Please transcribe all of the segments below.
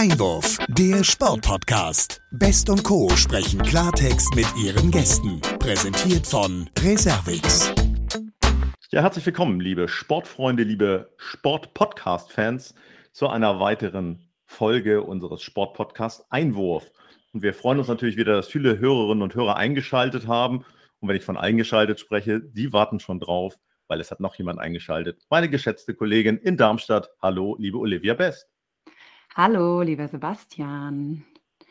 Einwurf, der Sportpodcast. Best und Co. sprechen Klartext mit ihren Gästen. Präsentiert von Reservix. Ja, herzlich willkommen, liebe Sportfreunde, liebe Sport-Podcast-Fans, zu einer weiteren Folge unseres Sport-Podcasts Einwurf. Und wir freuen uns natürlich wieder, dass viele Hörerinnen und Hörer eingeschaltet haben. Und wenn ich von eingeschaltet spreche, die warten schon drauf, weil es hat noch jemand eingeschaltet. Meine geschätzte Kollegin in Darmstadt. Hallo, liebe Olivia Best. Hallo, lieber Sebastian.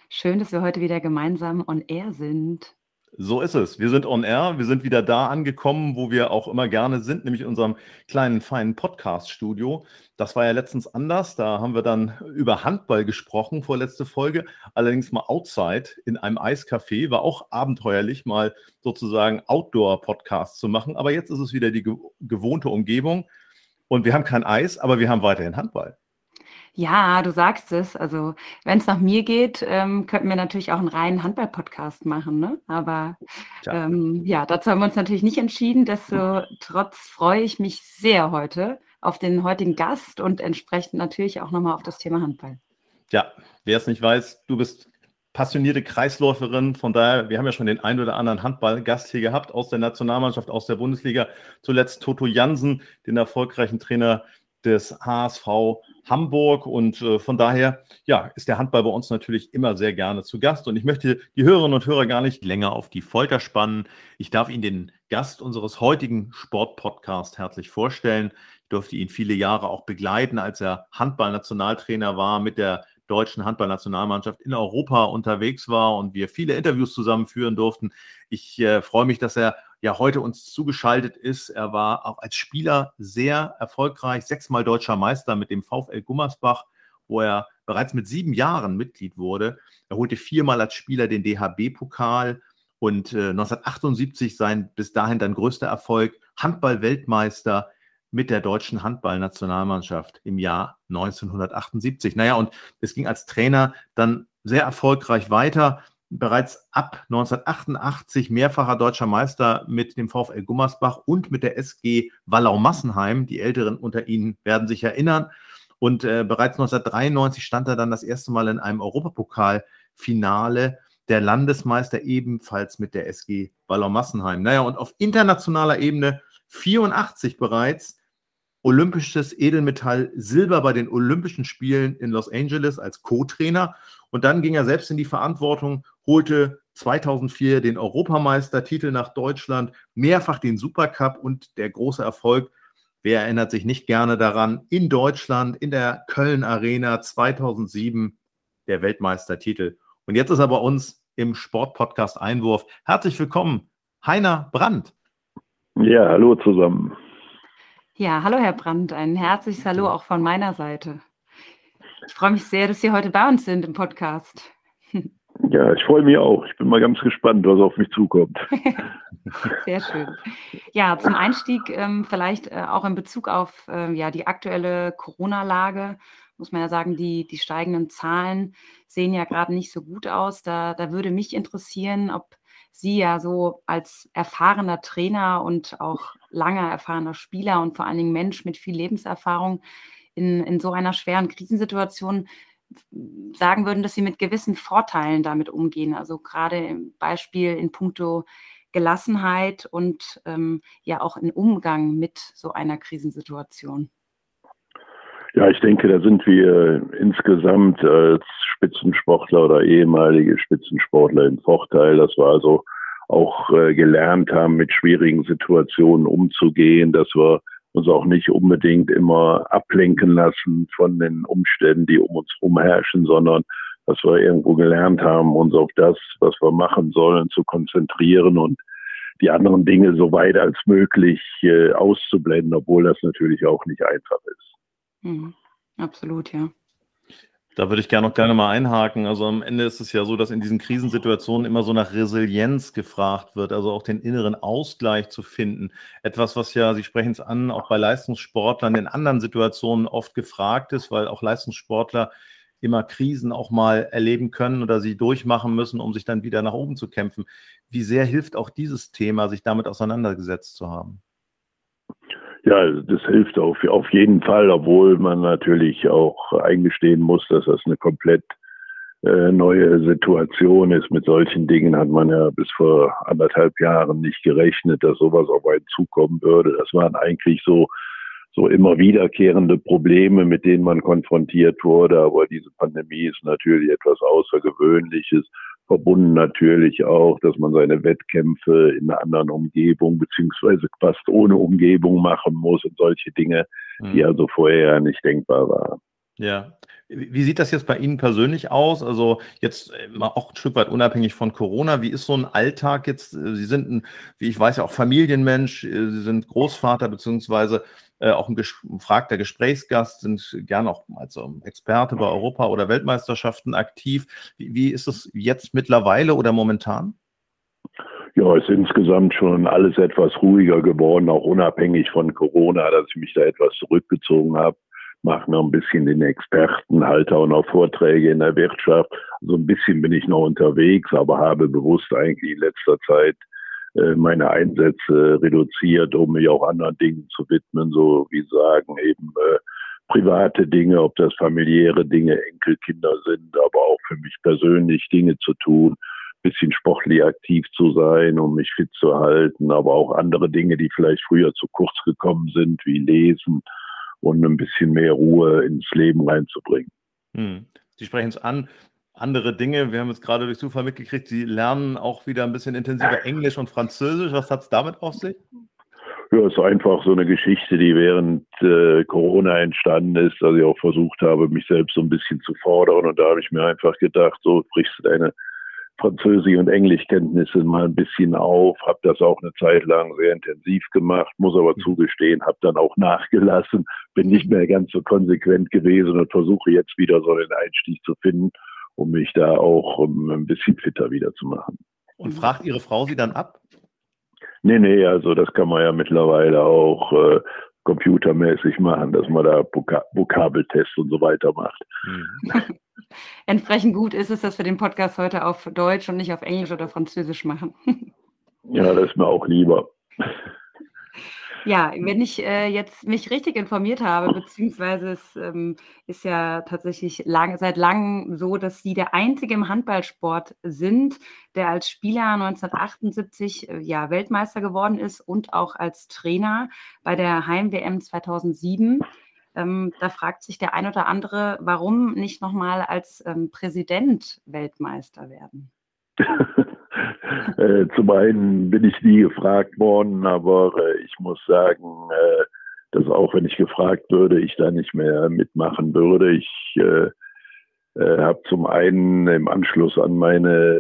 Schön, dass wir heute wieder gemeinsam on air sind. So ist es. Wir sind on air. Wir sind wieder da angekommen, wo wir auch immer gerne sind, nämlich in unserem kleinen, feinen Podcast-Studio. Das war ja letztens anders. Da haben wir dann über Handball gesprochen, vorletzte Folge. Allerdings mal outside in einem Eiscafé. War auch abenteuerlich, mal sozusagen Outdoor-Podcast zu machen. Aber jetzt ist es wieder die gewohnte Umgebung. Und wir haben kein Eis, aber wir haben weiterhin Handball. Ja, du sagst es. Also, wenn es nach mir geht, ähm, könnten wir natürlich auch einen reinen Handball-Podcast machen, ne? Aber ähm, ja, dazu haben wir uns natürlich nicht entschieden. Destotrotz freue ich mich sehr heute auf den heutigen Gast und entsprechend natürlich auch nochmal auf das Thema Handball. Ja, wer es nicht weiß, du bist passionierte Kreisläuferin. Von daher, wir haben ja schon den ein oder anderen Handballgast hier gehabt aus der Nationalmannschaft, aus der Bundesliga. Zuletzt Toto Jansen, den erfolgreichen Trainer des HSV Hamburg und äh, von daher ja, ist der Handball bei uns natürlich immer sehr gerne zu Gast und ich möchte die Hörerinnen und Hörer gar nicht länger auf die Folter spannen. Ich darf Ihnen den Gast unseres heutigen Sportpodcasts herzlich vorstellen. Ich durfte ihn viele Jahre auch begleiten, als er Handballnationaltrainer war, mit der deutschen Handballnationalmannschaft in Europa unterwegs war und wir viele Interviews zusammenführen durften. Ich äh, freue mich, dass er ja heute uns zugeschaltet ist. Er war auch als Spieler sehr erfolgreich, sechsmal deutscher Meister mit dem VfL Gummersbach, wo er bereits mit sieben Jahren Mitglied wurde. Er holte viermal als Spieler den DHB-Pokal und äh, 1978 sein bis dahin dann größter Erfolg, Handball-Weltmeister mit der deutschen Handballnationalmannschaft im Jahr 1978. Naja, und es ging als Trainer dann sehr erfolgreich weiter bereits ab 1988 mehrfacher deutscher Meister mit dem VfL Gummersbach und mit der SG Wallau-Massenheim. Die Älteren unter Ihnen werden sich erinnern. Und äh, bereits 1993 stand er dann das erste Mal in einem Europapokalfinale der Landesmeister ebenfalls mit der SG Wallau-Massenheim. Naja, und auf internationaler Ebene 84 bereits olympisches Edelmetall Silber bei den Olympischen Spielen in Los Angeles als Co-Trainer. Und dann ging er selbst in die Verantwortung, holte 2004 den Europameistertitel nach Deutschland, mehrfach den Supercup und der große Erfolg, wer erinnert sich nicht gerne daran, in Deutschland, in der Köln Arena 2007 der Weltmeistertitel. Und jetzt ist er bei uns im Sportpodcast Einwurf. Herzlich willkommen, Heiner Brandt. Ja, hallo zusammen. Ja, hallo Herr Brandt, ein herzliches Hallo auch von meiner Seite. Ich freue mich sehr, dass Sie heute bei uns sind im Podcast. Ja, ich freue mich auch. Ich bin mal ganz gespannt, was auf mich zukommt. Sehr schön. Ja, zum Einstieg ähm, vielleicht äh, auch in Bezug auf äh, ja, die aktuelle Corona-Lage muss man ja sagen, die, die steigenden Zahlen sehen ja gerade nicht so gut aus. Da, da würde mich interessieren, ob Sie ja so als erfahrener Trainer und auch langer erfahrener Spieler und vor allen Dingen Mensch mit viel Lebenserfahrung in, in so einer schweren Krisensituation sagen würden, dass sie mit gewissen Vorteilen damit umgehen. Also gerade im Beispiel in puncto Gelassenheit und ähm, ja auch im Umgang mit so einer Krisensituation. Ja, ich denke, da sind wir insgesamt als Spitzensportler oder ehemalige Spitzensportler im Vorteil, dass wir also auch äh, gelernt haben, mit schwierigen Situationen umzugehen, dass wir uns auch nicht unbedingt immer ablenken lassen von den Umständen, die um uns herum herrschen, sondern dass wir irgendwo gelernt haben, uns auf das, was wir machen sollen, zu konzentrieren und die anderen Dinge so weit als möglich äh, auszublenden, obwohl das natürlich auch nicht einfach ist. Mhm. Absolut, ja. Da würde ich gerne noch gerne mal einhaken. Also am Ende ist es ja so, dass in diesen Krisensituationen immer so nach Resilienz gefragt wird, also auch den inneren Ausgleich zu finden. Etwas, was ja, Sie sprechen es an, auch bei Leistungssportlern in anderen Situationen oft gefragt ist, weil auch Leistungssportler immer Krisen auch mal erleben können oder sie durchmachen müssen, um sich dann wieder nach oben zu kämpfen. Wie sehr hilft auch dieses Thema, sich damit auseinandergesetzt zu haben? Ja, das hilft auf, auf jeden Fall, obwohl man natürlich auch eingestehen muss, dass das eine komplett äh, neue Situation ist. Mit solchen Dingen hat man ja bis vor anderthalb Jahren nicht gerechnet, dass sowas auf einen zukommen würde. Das waren eigentlich so, so immer wiederkehrende Probleme, mit denen man konfrontiert wurde. Aber diese Pandemie ist natürlich etwas Außergewöhnliches verbunden natürlich auch, dass man seine Wettkämpfe in einer anderen Umgebung beziehungsweise fast ohne Umgebung machen muss und solche Dinge, mhm. die also vorher nicht denkbar waren. Ja. Wie sieht das jetzt bei Ihnen persönlich aus? Also jetzt äh, auch ein Stück weit unabhängig von Corona. Wie ist so ein Alltag jetzt? Sie sind ein, wie ich weiß ja auch Familienmensch. Äh, Sie sind Großvater beziehungsweise äh, auch ein gefragter Gesprächsgast, sind gerne auch als Experte bei Europa- oder Weltmeisterschaften aktiv. Wie, wie ist es jetzt mittlerweile oder momentan? Ja, ist insgesamt schon alles etwas ruhiger geworden, auch unabhängig von Corona, dass ich mich da etwas zurückgezogen habe. Mache noch ein bisschen den Experten, halte auch noch Vorträge in der Wirtschaft. So ein bisschen bin ich noch unterwegs, aber habe bewusst eigentlich in letzter Zeit äh, meine Einsätze reduziert, um mich auch anderen Dingen zu widmen, so wie sagen eben äh, private Dinge, ob das familiäre Dinge, Enkelkinder sind, aber auch für mich persönlich Dinge zu tun, bisschen sportlich aktiv zu sein, um mich fit zu halten, aber auch andere Dinge, die vielleicht früher zu kurz gekommen sind, wie Lesen und ein bisschen mehr Ruhe ins Leben reinzubringen. Hm. Sie sprechen es an, andere Dinge. Wir haben jetzt gerade durch Zufall mitgekriegt, Sie lernen auch wieder ein bisschen intensiver Englisch und Französisch. Was hat es damit auf sich? Ja, es ist einfach so eine Geschichte, die während äh, Corona entstanden ist, dass ich auch versucht habe, mich selbst so ein bisschen zu fordern. Und da habe ich mir einfach gedacht, so brichst du deine Französisch- und Englischkenntnisse mal ein bisschen auf, habe das auch eine Zeit lang sehr intensiv gemacht, muss aber mhm. zugestehen, habe dann auch nachgelassen, bin nicht mehr ganz so konsequent gewesen und versuche jetzt wieder so einen Einstieg zu finden um mich da auch um, ein bisschen fitter wieder zu machen. Und fragt Ihre Frau Sie dann ab? Nee, nee, also das kann man ja mittlerweile auch äh, computermäßig machen, dass man da Vok Vokabeltests und so weiter macht. Mhm. Entsprechend gut ist es, dass wir den Podcast heute auf Deutsch und nicht auf Englisch oder Französisch machen. ja, das ist mir auch lieber. Ja, wenn ich äh, jetzt mich richtig informiert habe, beziehungsweise es ähm, ist ja tatsächlich lang, seit langem so, dass Sie der Einzige im Handballsport sind, der als Spieler 1978 äh, ja, Weltmeister geworden ist und auch als Trainer bei der Heim-WM 2007. Ähm, da fragt sich der ein oder andere, warum nicht nochmal als ähm, Präsident Weltmeister werden? Äh, zum einen bin ich nie gefragt worden, aber äh, ich muss sagen, äh, dass auch wenn ich gefragt würde, ich da nicht mehr mitmachen würde. Ich äh, äh, habe zum einen im Anschluss an meine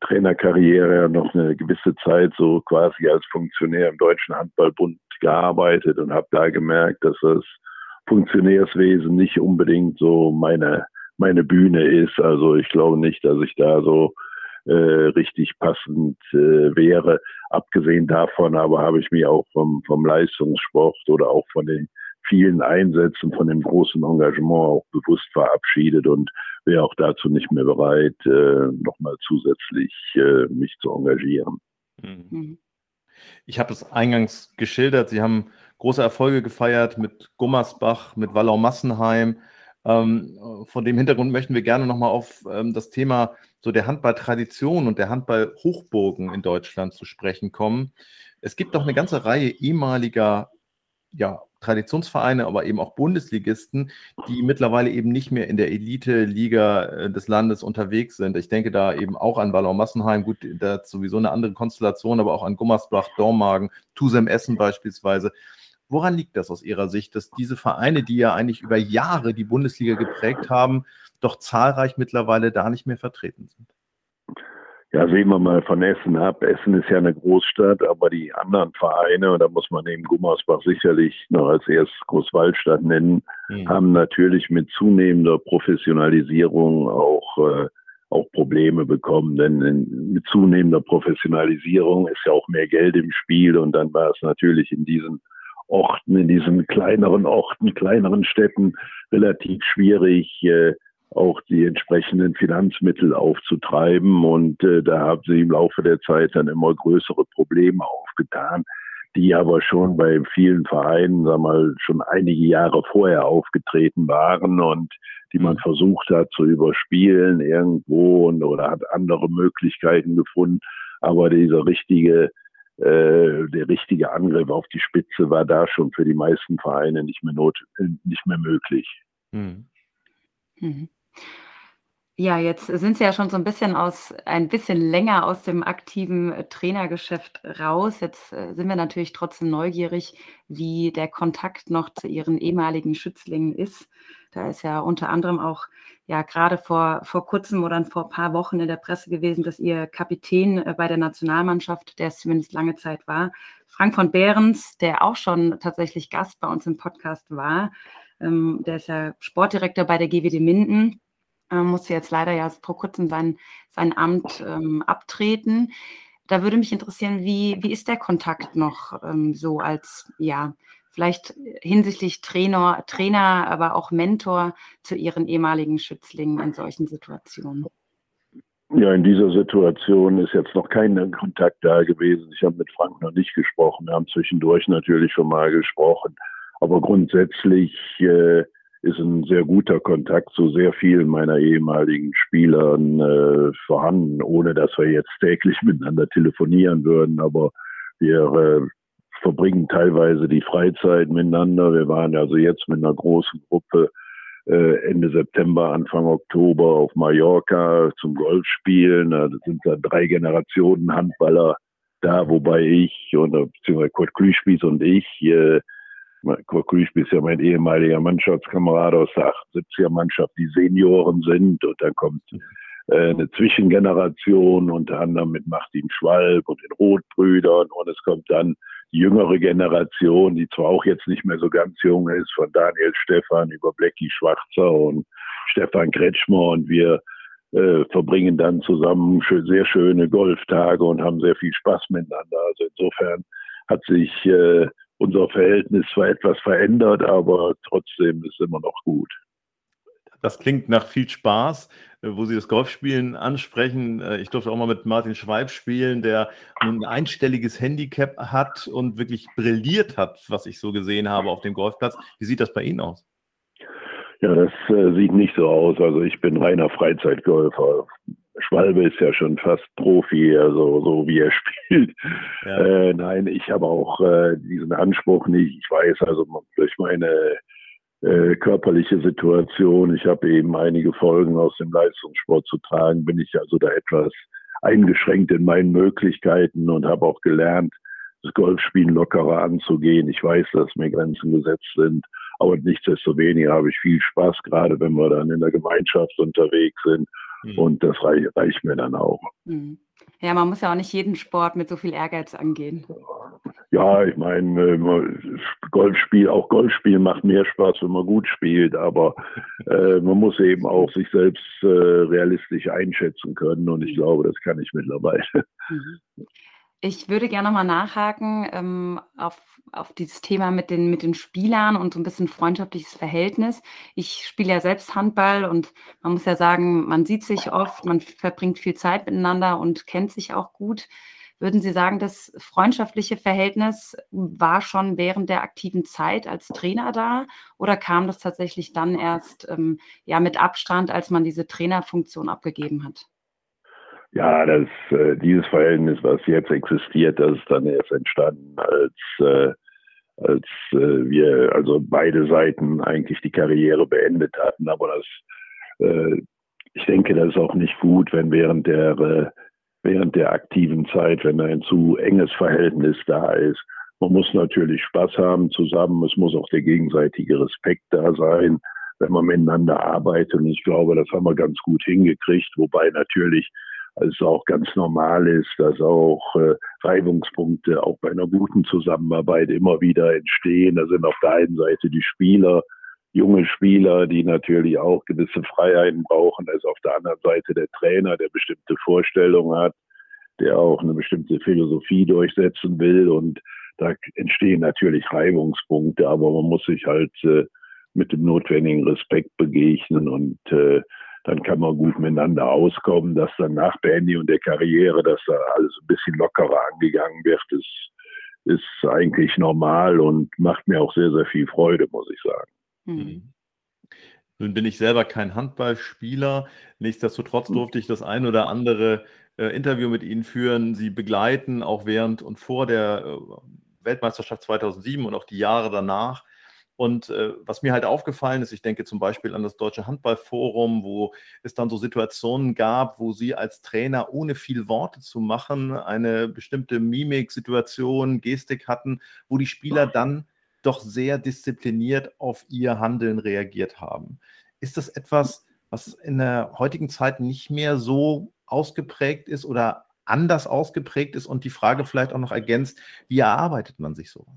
Trainerkarriere noch eine gewisse Zeit so quasi als Funktionär im Deutschen Handballbund gearbeitet und habe da gemerkt, dass das Funktionärswesen nicht unbedingt so meine meine Bühne ist. Also ich glaube nicht, dass ich da so äh, richtig passend äh, wäre. Abgesehen davon aber habe ich mich auch vom, vom Leistungssport oder auch von den vielen Einsätzen, von dem großen Engagement auch bewusst verabschiedet und wäre auch dazu nicht mehr bereit, äh, nochmal zusätzlich äh, mich zu engagieren. Mhm. mhm. Ich habe es eingangs geschildert, Sie haben große Erfolge gefeiert mit Gummersbach, mit Wallau-Massenheim. Ähm, vor dem Hintergrund möchten wir gerne nochmal auf ähm, das Thema so der Handballtradition und der Handballhochburgen in Deutschland zu sprechen kommen. Es gibt doch eine ganze Reihe ehemaliger ja, Traditionsvereine, aber eben auch Bundesligisten, die mittlerweile eben nicht mehr in der Elite-Liga äh, des Landes unterwegs sind. Ich denke da eben auch an Ballon Massenheim, gut, da ist sowieso eine andere Konstellation, aber auch an Gummersbach, Dormagen, Tusem Essen beispielsweise. Woran liegt das aus Ihrer Sicht, dass diese Vereine, die ja eigentlich über Jahre die Bundesliga geprägt haben, doch zahlreich mittlerweile da nicht mehr vertreten sind? Ja, sehen wir mal von Essen ab. Essen ist ja eine Großstadt, aber die anderen Vereine, und da muss man eben Gummersbach sicherlich noch als erst Großwaldstadt nennen, mhm. haben natürlich mit zunehmender Professionalisierung auch, äh, auch Probleme bekommen. Denn in, mit zunehmender Professionalisierung ist ja auch mehr Geld im Spiel und dann war es natürlich in diesen Orten, in diesen kleineren Orten, kleineren Städten relativ schwierig, äh, auch die entsprechenden Finanzmittel aufzutreiben. Und äh, da haben sie im Laufe der Zeit dann immer größere Probleme aufgetan. die aber schon bei vielen Vereinen, sag mal, schon einige Jahre vorher aufgetreten waren und die man mhm. versucht hat zu überspielen irgendwo und, oder hat andere Möglichkeiten gefunden. Aber dieser richtige, äh, der richtige Angriff auf die Spitze war da schon für die meisten Vereine nicht mehr not, nicht mehr möglich. Mhm. Mhm. Ja, jetzt sind Sie ja schon so ein bisschen aus ein bisschen länger aus dem aktiven äh, Trainergeschäft raus. Jetzt, äh, sind wir natürlich trotzdem neugierig, wie der Kontakt noch zu Ihren ehemaligen Schützlingen ist. Da ist ja unter anderem auch, ja, gerade vor vor Kurzem oder vor ein paar Wochen in der Presse gewesen, dass Ihr Kapitän, äh, bei der Nationalmannschaft, der es zumindest lange Zeit war, Frank von Behrens, der auch schon tatsächlich Gast bei uns im Podcast war, ähm, der ist ja Sportdirektor bei der GWD Minden äh, musste jetzt leider ja vor kurzem sein, sein Amt ähm, abtreten. Da würde mich interessieren, wie, wie ist der Kontakt noch ähm, so als, ja, vielleicht hinsichtlich Trainer, Trainer, aber auch Mentor zu Ihren ehemaligen Schützlingen in solchen Situationen? Ja, in dieser Situation ist jetzt noch kein Kontakt da gewesen. Ich habe mit Frank noch nicht gesprochen. Wir haben zwischendurch natürlich schon mal gesprochen. Aber grundsätzlich äh, ist ein sehr guter Kontakt zu sehr vielen meiner ehemaligen Spielern äh, vorhanden, ohne dass wir jetzt täglich miteinander telefonieren würden. Aber wir äh, verbringen teilweise die Freizeit miteinander. Wir waren also jetzt mit einer großen Gruppe äh, Ende September, Anfang Oktober auf Mallorca zum Golfspielen. Da sind da drei Generationen Handballer da, wobei ich und beziehungsweise Kurt Klüspieß und ich äh, Kurt Grüßby ist ja mein ehemaliger Mannschaftskamerad aus der 78er Mannschaft, die Senioren sind und dann kommt äh, eine Zwischengeneration, unter anderem mit Martin Schwalb und den Rotbrüdern und es kommt dann jüngere Generation, die zwar auch jetzt nicht mehr so ganz jung ist, von Daniel Stefan über Blecki Schwarzer und Stefan Kretschmer und wir äh, verbringen dann zusammen sehr schöne Golftage und haben sehr viel Spaß miteinander. Also insofern hat sich äh, unser Verhältnis zwar etwas verändert, aber trotzdem ist immer noch gut. Das klingt nach viel Spaß, wo Sie das Golfspielen ansprechen. Äh, ich durfte auch mal mit Martin Schweib spielen, der ein einstelliges Handicap hat und wirklich brilliert hat, was ich so gesehen habe auf dem Golfplatz. Wie sieht das bei Ihnen aus? Ja, das äh, sieht nicht so aus. Also ich bin reiner Freizeitgolfer. Schwalbe ist ja schon fast Profi, also so wie er spielt. Ja. Äh, nein, ich habe auch äh, diesen Anspruch nicht. Ich weiß also durch meine äh, körperliche Situation, ich habe eben einige Folgen aus dem Leistungssport zu tragen, bin ich also da etwas eingeschränkt in meinen Möglichkeiten und habe auch gelernt, das Golfspielen lockerer anzugehen. Ich weiß, dass mir Grenzen gesetzt sind, aber nichtsdestoweniger habe ich viel Spaß, gerade wenn wir dann in der Gemeinschaft unterwegs sind Mhm. Und das reich, reicht mir dann auch. Mhm. Ja, man muss ja auch nicht jeden Sport mit so viel Ehrgeiz angehen. Ja, ich meine, äh, Golfspiel, auch Golfspiel macht mehr Spaß, wenn man gut spielt, aber äh, man muss eben auch sich selbst äh, realistisch einschätzen können und ich glaube, das kann ich mittlerweile. Mhm. Ich würde gerne nochmal nachhaken ähm, auf, auf dieses Thema mit den, mit den Spielern und so ein bisschen freundschaftliches Verhältnis. Ich spiele ja selbst Handball und man muss ja sagen, man sieht sich oft, man verbringt viel Zeit miteinander und kennt sich auch gut. Würden Sie sagen, das freundschaftliche Verhältnis war schon während der aktiven Zeit als Trainer da oder kam das tatsächlich dann erst ähm, ja, mit Abstand, als man diese Trainerfunktion abgegeben hat? Ja, das, äh, dieses Verhältnis, was jetzt existiert, das ist dann erst entstanden, als, äh, als äh, wir also beide Seiten eigentlich die Karriere beendet hatten. Aber das, äh, ich denke, das ist auch nicht gut, wenn während der, äh, während der aktiven Zeit, wenn ein zu enges Verhältnis da ist. Man muss natürlich Spaß haben zusammen. Es muss auch der gegenseitige Respekt da sein, wenn man miteinander arbeitet. Und ich glaube, das haben wir ganz gut hingekriegt. Wobei natürlich es auch ganz normal ist, dass auch äh, Reibungspunkte auch bei einer guten Zusammenarbeit immer wieder entstehen. Da sind auf der einen Seite die Spieler, junge Spieler, die natürlich auch gewisse Freiheiten brauchen. Da ist auf der anderen Seite der Trainer, der bestimmte Vorstellungen hat, der auch eine bestimmte Philosophie durchsetzen will. Und da entstehen natürlich Reibungspunkte, aber man muss sich halt äh, mit dem notwendigen Respekt begegnen und äh, dann kann man gut miteinander auskommen, dass dann nach Beendigung der Karriere, dass da alles ein bisschen lockerer angegangen wird, ist, ist eigentlich normal und macht mir auch sehr, sehr viel Freude, muss ich sagen. Mhm. Nun bin ich selber kein Handballspieler. Nichtsdestotrotz durfte ich das ein oder andere äh, Interview mit Ihnen führen, Sie begleiten, auch während und vor der äh, Weltmeisterschaft 2007 und auch die Jahre danach. Und äh, was mir halt aufgefallen ist, ich denke zum Beispiel an das Deutsche Handballforum, wo es dann so Situationen gab, wo Sie als Trainer ohne viel Worte zu machen eine bestimmte Mimik, Situation, Gestik hatten, wo die Spieler dann doch sehr diszipliniert auf ihr Handeln reagiert haben. Ist das etwas, was in der heutigen Zeit nicht mehr so ausgeprägt ist oder anders ausgeprägt ist und die Frage vielleicht auch noch ergänzt, wie erarbeitet man sich sowas?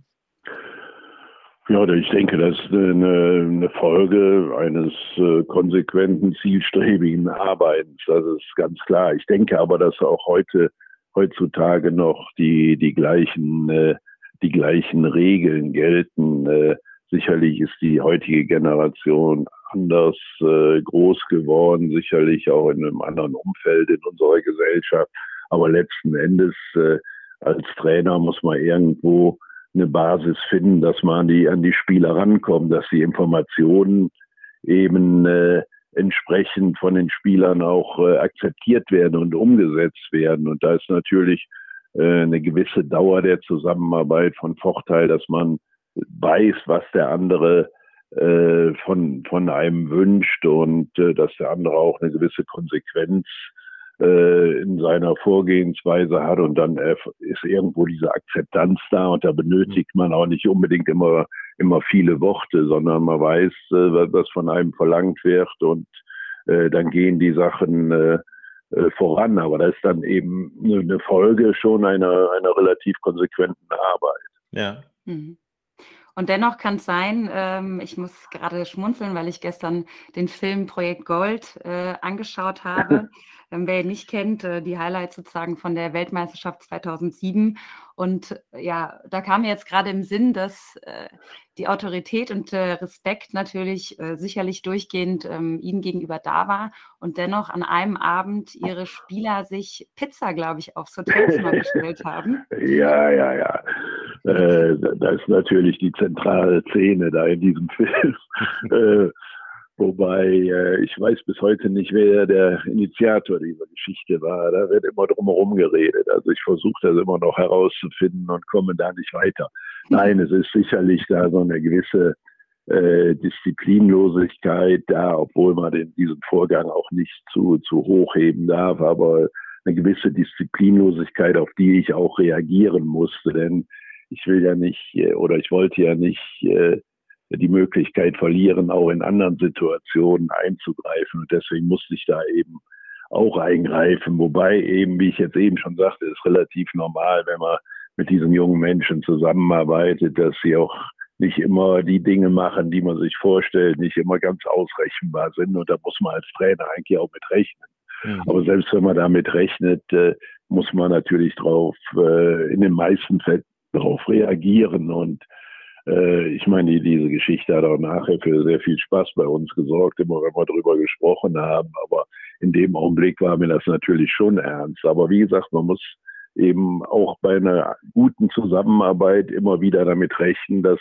Ja, ich denke, das ist eine, Folge eines äh, konsequenten, zielstrebigen Arbeitens. Das ist ganz klar. Ich denke aber, dass auch heute, heutzutage noch die, die gleichen, äh, die gleichen Regeln gelten. Äh, sicherlich ist die heutige Generation anders äh, groß geworden, sicherlich auch in einem anderen Umfeld in unserer Gesellschaft. Aber letzten Endes äh, als Trainer muss man irgendwo eine Basis finden, dass man an die, an die Spieler rankommt, dass die Informationen eben äh, entsprechend von den Spielern auch äh, akzeptiert werden und umgesetzt werden. Und da ist natürlich eine gewisse Dauer der Zusammenarbeit von Vorteil, dass man weiß, was der andere äh, von, von einem wünscht und äh, dass der andere auch eine gewisse Konsequenz äh, in seiner Vorgehensweise hat und dann ist irgendwo diese Akzeptanz da und da benötigt man auch nicht unbedingt immer immer viele Worte, sondern man weiß, äh, was von einem verlangt wird und äh, dann gehen die Sachen äh, voran. Aber das ist dann eben eine Folge schon einer, einer relativ konsequenten Arbeit. Ja. Mhm. Und dennoch kann es sein, ähm, ich muss gerade schmunzeln, weil ich gestern den Film Projekt Gold äh, angeschaut habe. ähm, wer ihn nicht kennt, äh, die Highlights sozusagen von der Weltmeisterschaft 2007. Und äh, ja, da kam mir jetzt gerade im Sinn, dass äh, die Autorität und der Respekt natürlich äh, sicherlich durchgehend ähm, ihnen gegenüber da war und dennoch an einem Abend ihre Spieler sich Pizza, glaube ich, aufs Hotelzimmer bestellt haben. Ja, ja, ja. Äh, da ist natürlich die zentrale Szene da in diesem Film. äh, Wobei äh, ich weiß bis heute nicht, wer der Initiator dieser Geschichte war. Da wird immer drumherum geredet. Also ich versuche das immer noch herauszufinden und komme da nicht weiter. Nein, es ist sicherlich da so eine gewisse äh, Disziplinlosigkeit da, obwohl man in diesem Vorgang auch nicht zu, zu hoch heben darf, aber eine gewisse Disziplinlosigkeit, auf die ich auch reagieren musste. Denn ich will ja nicht äh, oder ich wollte ja nicht äh, die Möglichkeit verlieren, auch in anderen Situationen einzugreifen. Und deswegen musste ich da eben auch eingreifen. Wobei eben, wie ich jetzt eben schon sagte, ist relativ normal, wenn man mit diesen jungen Menschen zusammenarbeitet, dass sie auch nicht immer die Dinge machen, die man sich vorstellt, nicht immer ganz ausrechenbar sind. Und da muss man als Trainer eigentlich auch mit rechnen. Mhm. Aber selbst wenn man damit rechnet, äh, muss man natürlich drauf, in den meisten Fällen darauf reagieren. Und äh, ich meine, diese Geschichte hat auch nachher für sehr viel Spaß bei uns gesorgt, immer wenn wir darüber gesprochen haben. Aber in dem Augenblick war mir das natürlich schon ernst. Aber wie gesagt, man muss eben auch bei einer guten Zusammenarbeit immer wieder damit rechnen, dass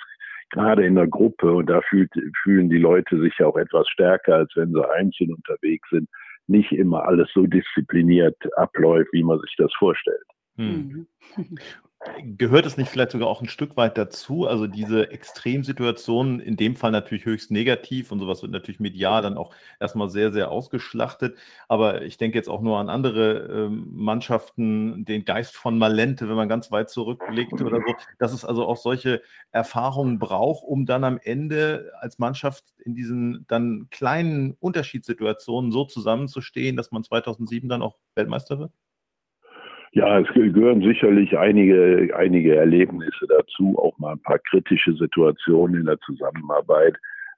gerade in der Gruppe, und da fühlt, fühlen die Leute sich ja auch etwas stärker, als wenn sie einzeln unterwegs sind, nicht immer alles so diszipliniert abläuft, wie man sich das vorstellt. Hm. Mhm. Gehört es nicht vielleicht sogar auch ein Stück weit dazu? Also diese Extremsituationen, in dem Fall natürlich höchst negativ und sowas wird natürlich medial dann auch erstmal sehr, sehr ausgeschlachtet. Aber ich denke jetzt auch nur an andere ähm, Mannschaften, den Geist von Malente, wenn man ganz weit zurückblickt oder so, dass es also auch solche Erfahrungen braucht, um dann am Ende als Mannschaft in diesen dann kleinen Unterschiedssituationen so zusammenzustehen, dass man 2007 dann auch Weltmeister wird? Ja, es gehören sicherlich einige, einige Erlebnisse dazu, auch mal ein paar kritische Situationen in der Zusammenarbeit.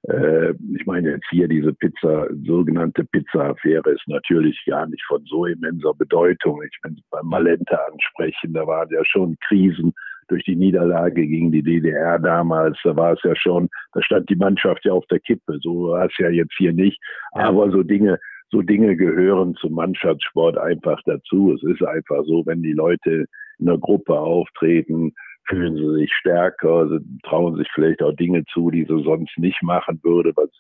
Äh, ich meine jetzt hier diese Pizza, sogenannte Pizza-Affäre ist natürlich gar nicht von so immenser Bedeutung. Ich will beim Malente ansprechen, da waren ja schon Krisen durch die Niederlage gegen die DDR damals, da war es ja schon, da stand die Mannschaft ja auf der Kippe. So war es ja jetzt hier nicht. Aber so Dinge, so Dinge gehören zum Mannschaftssport einfach dazu. Es ist einfach so, wenn die Leute in einer Gruppe auftreten, fühlen sie sich stärker, sie trauen sich vielleicht auch Dinge zu, die sie sonst nicht machen würde, was,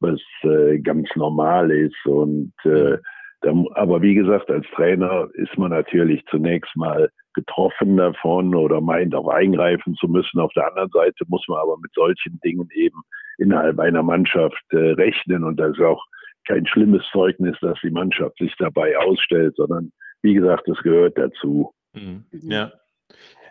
was äh, ganz normal ist. Und äh, dann, aber wie gesagt, als Trainer ist man natürlich zunächst mal getroffen davon oder meint auch eingreifen zu müssen. Auf der anderen Seite muss man aber mit solchen Dingen eben innerhalb einer Mannschaft äh, rechnen und das ist auch kein schlimmes Zeugnis, dass die Mannschaft sich dabei ausstellt, sondern wie gesagt, das gehört dazu. Mhm. Ja.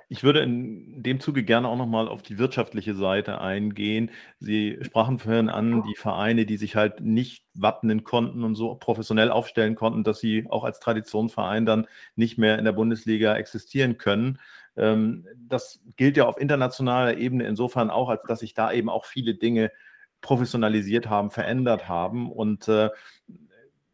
Ich würde in dem Zuge gerne auch nochmal auf die wirtschaftliche Seite eingehen. Sie sprachen vorhin an, die Vereine, die sich halt nicht wappnen konnten und so professionell aufstellen konnten, dass sie auch als Traditionsverein dann nicht mehr in der Bundesliga existieren können. Ähm, das gilt ja auf internationaler Ebene insofern auch, als dass sich da eben auch viele Dinge professionalisiert haben, verändert haben. Und äh,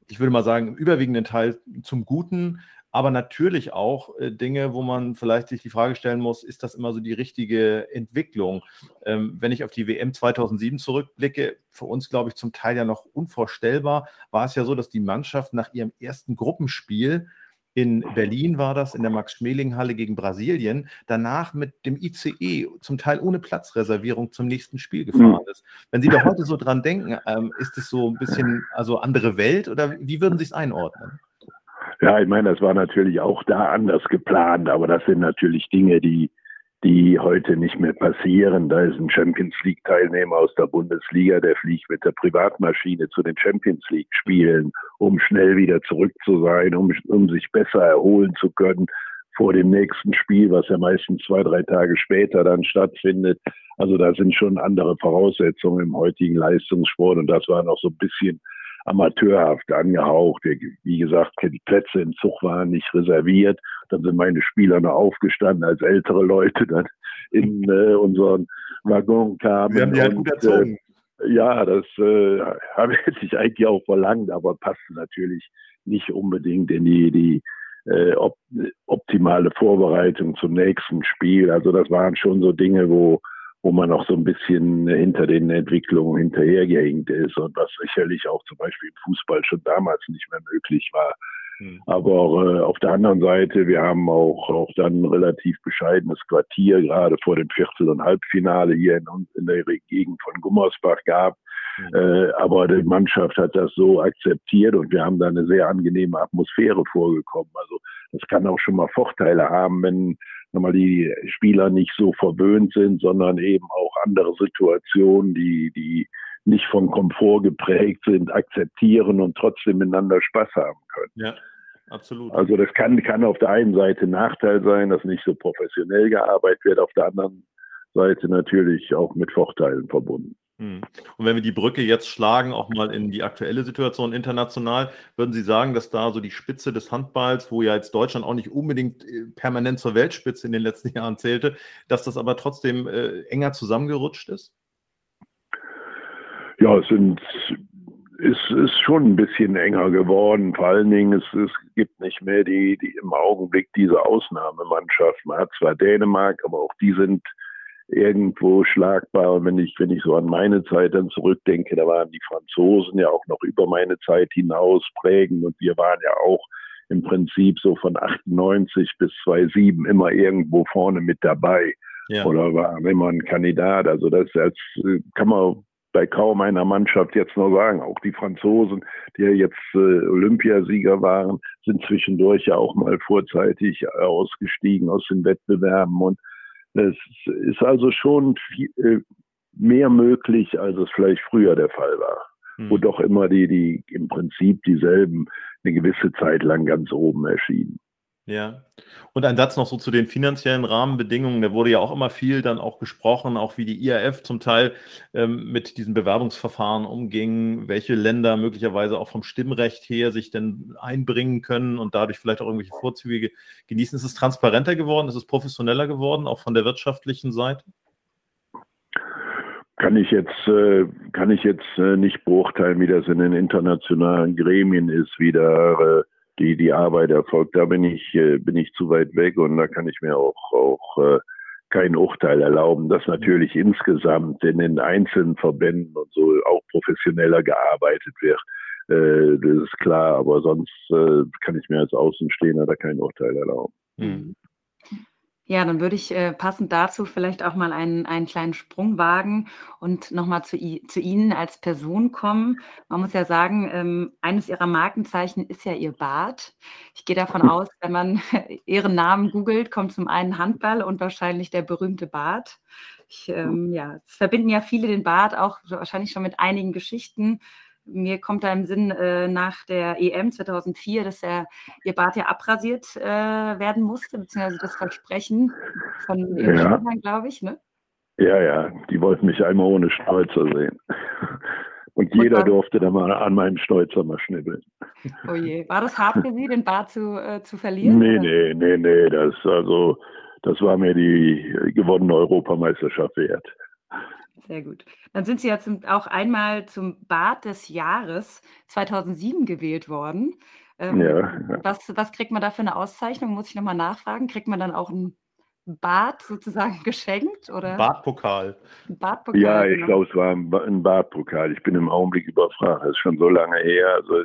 ich würde mal sagen, im überwiegenden Teil zum Guten aber natürlich auch äh, Dinge, wo man vielleicht sich die Frage stellen muss, ist das immer so die richtige Entwicklung? Ähm, wenn ich auf die WM 2007 zurückblicke, für uns, glaube ich, zum Teil ja noch unvorstellbar, war es ja so, dass die Mannschaft nach ihrem ersten Gruppenspiel in Berlin war das, in der Max-Schmeling-Halle gegen Brasilien, danach mit dem ICE, zum Teil ohne Platzreservierung, zum nächsten Spiel gefahren hm. ist. Wenn Sie da heute so dran denken, ähm, ist es so ein bisschen, also andere Welt oder wie würden Sie es einordnen? Ja, ich meine, das war natürlich auch da anders geplant, aber das sind natürlich Dinge, die, die heute nicht mehr passieren. Da ist ein Champions League Teilnehmer aus der Bundesliga, der fliegt mit der Privatmaschine zu den Champions League Spielen, um schnell wieder zurück zu sein, um, um sich besser erholen zu können vor dem nächsten Spiel, was ja meistens zwei, drei Tage später dann stattfindet. Also da sind schon andere Voraussetzungen im heutigen Leistungssport und das war noch so ein bisschen amateurhaft angehaucht. Wie gesagt, die Plätze im Zug waren nicht reserviert. Dann sind meine Spieler noch aufgestanden, als ältere Leute dann in äh, unseren Waggon kamen. Wir haben die halt gut erzogen. Äh, ja, das äh, habe ich eigentlich auch verlangt, aber passte natürlich nicht unbedingt in die, die äh, op optimale Vorbereitung zum nächsten Spiel. Also das waren schon so Dinge, wo wo man noch so ein bisschen hinter den Entwicklungen hinterhergehängt ist und was sicherlich auch zum Beispiel im Fußball schon damals nicht mehr möglich war. Hm. Aber äh, auf der anderen Seite, wir haben auch, auch dann ein relativ bescheidenes Quartier, gerade vor dem Viertel- und Halbfinale hier in, in der Gegend von Gummersbach gehabt. Mhm. Äh, aber die Mannschaft hat das so akzeptiert und wir haben da eine sehr angenehme Atmosphäre vorgekommen. Also das kann auch schon mal Vorteile haben, wenn nochmal die Spieler nicht so verwöhnt sind, sondern eben auch andere Situationen, die, die nicht von Komfort geprägt sind, akzeptieren und trotzdem miteinander Spaß haben können. Ja, absolut. Also das kann, kann auf der einen Seite Nachteil sein, dass nicht so professionell gearbeitet wird, auf der anderen Seite natürlich auch mit Vorteilen verbunden. Hm. Und wenn wir die Brücke jetzt schlagen, auch mal in die aktuelle Situation international, würden Sie sagen, dass da so die Spitze des Handballs, wo ja jetzt Deutschland auch nicht unbedingt äh, permanent zur Weltspitze in den letzten Jahren zählte, dass das aber trotzdem äh, enger zusammengerutscht ist? Ja, es sind, ist, ist schon ein bisschen enger geworden. Vor allen Dingen, es, es gibt nicht mehr die, die im Augenblick diese Ausnahmemannschaft. Man hat zwar Dänemark, aber auch die sind irgendwo schlagbar. Und wenn ich, wenn ich so an meine Zeit dann zurückdenke, da waren die Franzosen ja auch noch über meine Zeit hinaus prägend und wir waren ja auch im Prinzip so von 98 bis 2007 immer irgendwo vorne mit dabei. Ja. Oder waren immer ein Kandidat. Also das, das kann man bei kaum einer Mannschaft jetzt nur sagen. Auch die Franzosen, die ja jetzt äh, Olympiasieger waren, sind zwischendurch ja auch mal vorzeitig ausgestiegen aus den Wettbewerben und es ist also schon viel, äh, mehr möglich, als es vielleicht früher der Fall war. Hm. Wo doch immer die, die im Prinzip dieselben eine gewisse Zeit lang ganz oben erschienen. Ja. Und ein Satz noch so zu den finanziellen Rahmenbedingungen. Da wurde ja auch immer viel dann auch gesprochen, auch wie die IAF zum Teil ähm, mit diesen Bewerbungsverfahren umging, welche Länder möglicherweise auch vom Stimmrecht her sich denn einbringen können und dadurch vielleicht auch irgendwelche Vorzüge genießen. Ist es transparenter geworden? Ist es professioneller geworden, auch von der wirtschaftlichen Seite? Kann ich jetzt, äh, kann ich jetzt äh, nicht beurteilen, wie das in den internationalen Gremien ist, wie da die, die Arbeit erfolgt. Da bin ich, äh, bin ich zu weit weg und da kann ich mir auch, auch äh, kein Urteil erlauben, dass natürlich insgesamt in den einzelnen Verbänden und so auch professioneller gearbeitet wird. Äh, das ist klar, aber sonst äh, kann ich mir als Außenstehender da kein Urteil erlauben. Mhm. Ja, dann würde ich äh, passend dazu vielleicht auch mal einen, einen kleinen Sprung wagen und nochmal zu, zu Ihnen als Person kommen. Man muss ja sagen, ähm, eines Ihrer Markenzeichen ist ja Ihr Bart. Ich gehe davon aus, wenn man Ihren Namen googelt, kommt zum einen Handball und wahrscheinlich der berühmte Bart. Ich, ähm, ja, es verbinden ja viele den Bart auch wahrscheinlich schon mit einigen Geschichten mir kommt da im Sinn äh, nach der EM 2004, dass er, ihr Bart ja abrasiert äh, werden musste, beziehungsweise das Versprechen von ihren ja. Kindern, glaube ich, ne? Ja, ja, die wollten mich einmal ohne Schnäuzer sehen. Und jeder Und durfte dann mal an meinem Schnäuzer mal schnibbeln. Oh je, war das hart für Sie, den Bart zu, äh, zu verlieren? Nee, oder? nee, nee, nee, das, also, das war mir die gewonnene Europameisterschaft wert. Sehr gut. Dann sind Sie ja zum, auch einmal zum Bad des Jahres 2007 gewählt worden. Ähm, ja, Was, was kriegt man da für eine Auszeichnung? Muss ich nochmal nachfragen. Kriegt man dann auch ein Bad sozusagen geschenkt? Oder? Badpokal. Badpokal. Ja, ich genau. glaube, es war ein Badpokal. Ich bin im Augenblick überfragt. Das ist schon so lange her. Also,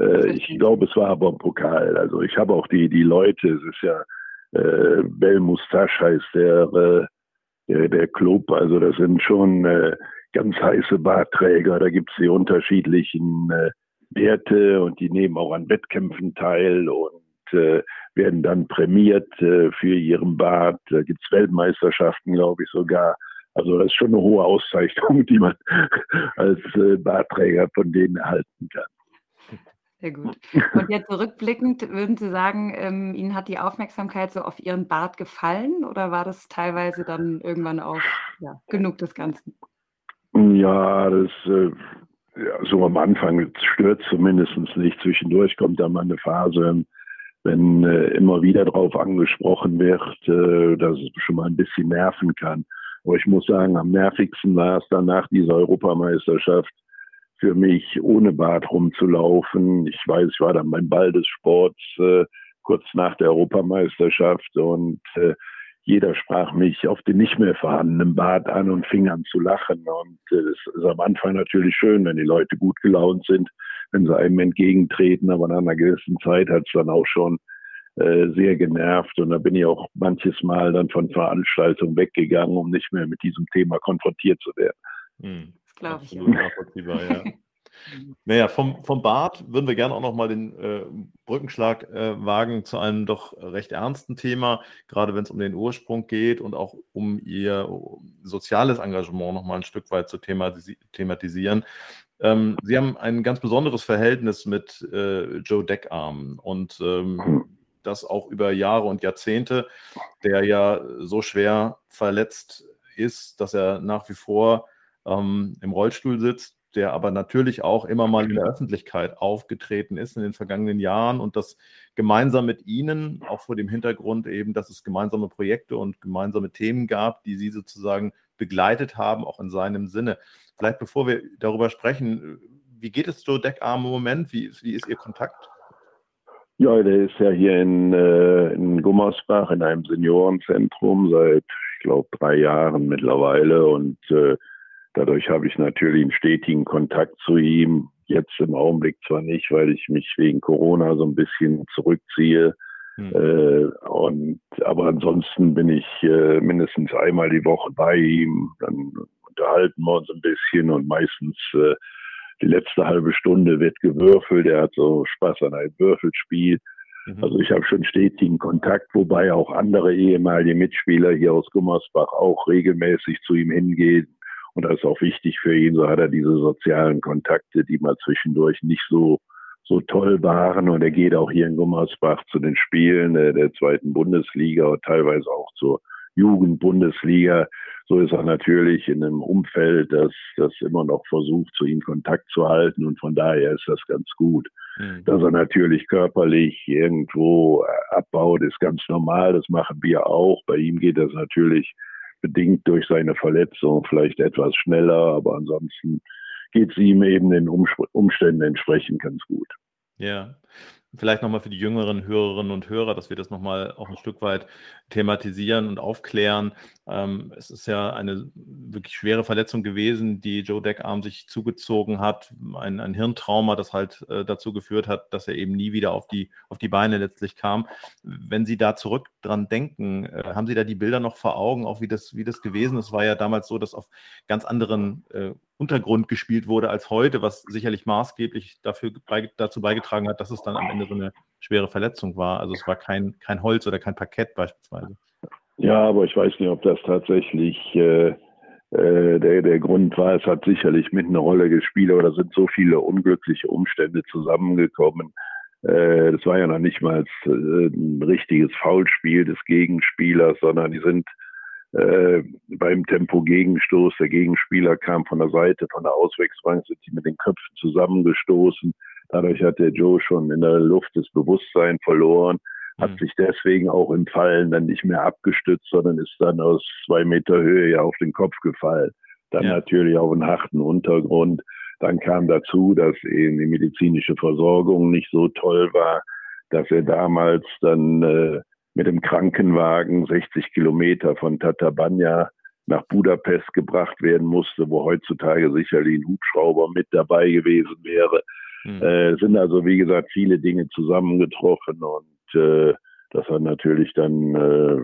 äh, ich glaube, es war aber ein Pokal. Also ich habe auch die, die Leute, es ist ja äh, Bel Moustache heißt der, äh, der, der Club. Also das sind schon äh, ganz heiße Bartträger. Da gibt es die unterschiedlichen äh, Werte und die nehmen auch an Wettkämpfen teil und äh, werden dann prämiert äh, für ihren Bart. Da gibt es Weltmeisterschaften, glaube ich, sogar. Also das ist schon eine hohe Auszeichnung, die man als äh, Bartträger von denen erhalten kann. Sehr gut. Und jetzt zurückblickend, würden Sie sagen, ähm, Ihnen hat die Aufmerksamkeit so auf Ihren Bart gefallen oder war das teilweise dann irgendwann auch ja, genug des Ganzen? Ja, das äh, ja, so am Anfang stört zumindest nicht. Zwischendurch kommt da mal eine Phase, wenn äh, immer wieder darauf angesprochen wird, äh, dass es schon mal ein bisschen nerven kann. Aber ich muss sagen, am nervigsten war es dann nach dieser Europameisterschaft, für mich, ohne Bart rumzulaufen. Ich weiß, ich war dann beim Ball des Sports äh, kurz nach der Europameisterschaft und äh, jeder sprach mich auf den nicht mehr vorhandenen Bart an und fing an zu lachen. Und äh, es ist am Anfang natürlich schön, wenn die Leute gut gelaunt sind, wenn sie einem entgegentreten, aber nach einer gewissen Zeit hat es dann auch schon äh, sehr genervt und da bin ich auch manches Mal dann von Veranstaltungen weggegangen, um nicht mehr mit diesem Thema konfrontiert zu werden. Hm glaube ich. Ja. nachvollziehbar, ja. Naja, vom, vom Bart würden wir gerne auch nochmal den äh, Brückenschlag äh, wagen zu einem doch recht ernsten Thema, gerade wenn es um den Ursprung geht und auch um Ihr soziales Engagement nochmal ein Stück weit zu thematisi thematisieren. Ähm, Sie haben ein ganz besonderes Verhältnis mit äh, Joe Deckarm und ähm, das auch über Jahre und Jahrzehnte, der ja so schwer verletzt ist, dass er nach wie vor ähm, im Rollstuhl sitzt, der aber natürlich auch immer mal in der Öffentlichkeit aufgetreten ist in den vergangenen Jahren und das gemeinsam mit Ihnen, auch vor dem Hintergrund eben, dass es gemeinsame Projekte und gemeinsame Themen gab, die Sie sozusagen begleitet haben, auch in seinem Sinne. Vielleicht bevor wir darüber sprechen, wie geht es Joe Deckarm im Moment? Wie, wie ist Ihr Kontakt? Ja, der ist ja hier in, äh, in Gummersbach in einem Seniorenzentrum seit, ich glaube, drei Jahren mittlerweile und äh, Dadurch habe ich natürlich einen stetigen Kontakt zu ihm. Jetzt im Augenblick zwar nicht, weil ich mich wegen Corona so ein bisschen zurückziehe. Hm. Äh, und, aber ansonsten bin ich äh, mindestens einmal die Woche bei ihm. Dann unterhalten wir uns ein bisschen und meistens äh, die letzte halbe Stunde wird gewürfelt. Er hat so Spaß an einem Würfelspiel. Mhm. Also ich habe schon stetigen Kontakt, wobei auch andere ehemalige Mitspieler hier aus Gummersbach auch regelmäßig zu ihm hingehen und das ist auch wichtig für ihn. So hat er diese sozialen Kontakte, die mal zwischendurch nicht so, so toll waren. Und er geht auch hier in Gummersbach zu den Spielen der, der zweiten Bundesliga und teilweise auch zur Jugendbundesliga. So ist er natürlich in einem Umfeld, das, das immer noch versucht, zu ihm Kontakt zu halten. Und von daher ist das ganz gut. Mhm. Dass er natürlich körperlich irgendwo abbaut, ist ganz normal. Das machen wir auch. Bei ihm geht das natürlich bedingt durch seine Verletzung vielleicht etwas schneller, aber ansonsten geht es ihm eben den Umständen entsprechend ganz gut. Ja, vielleicht nochmal für die jüngeren Hörerinnen und Hörer, dass wir das nochmal auch ein Stück weit thematisieren und aufklären. Ähm, es ist ja eine wirklich schwere Verletzung gewesen, die Joe Deckarm sich zugezogen hat. Ein, ein Hirntrauma, das halt äh, dazu geführt hat, dass er eben nie wieder auf die, auf die Beine letztlich kam. Wenn Sie da zurück dran denken. Äh, haben Sie da die Bilder noch vor Augen, auch wie das, wie das gewesen ist? Es war ja damals so, dass auf ganz anderen äh, Untergrund gespielt wurde als heute, was sicherlich maßgeblich dafür dazu beigetragen hat, dass es dann am Ende so eine schwere Verletzung war. Also es war kein, kein Holz oder kein Parkett beispielsweise. Ja, aber ich weiß nicht, ob das tatsächlich äh, äh, der, der Grund war. Es hat sicherlich mit einer Rolle gespielt, aber da sind so viele unglückliche Umstände zusammengekommen. Äh, das war ja noch nicht mal äh, ein richtiges Foulspiel des Gegenspielers, sondern die sind äh, beim Tempo-Gegenstoß, der Gegenspieler kam von der Seite, von der Auswechslung, sind die mit den Köpfen zusammengestoßen. Dadurch hat der Joe schon in der Luft das Bewusstsein verloren, hat mhm. sich deswegen auch im Fallen dann nicht mehr abgestützt, sondern ist dann aus zwei Meter Höhe ja auf den Kopf gefallen. Dann ja. natürlich auf einen harten Untergrund. Dann kam dazu, dass eben die medizinische Versorgung nicht so toll war, dass er damals dann äh, mit dem Krankenwagen 60 Kilometer von Tatabanya nach Budapest gebracht werden musste, wo heutzutage sicherlich ein Hubschrauber mit dabei gewesen wäre. Mhm. Äh, sind also, wie gesagt, viele Dinge zusammengetroffen und äh, das hat natürlich dann äh,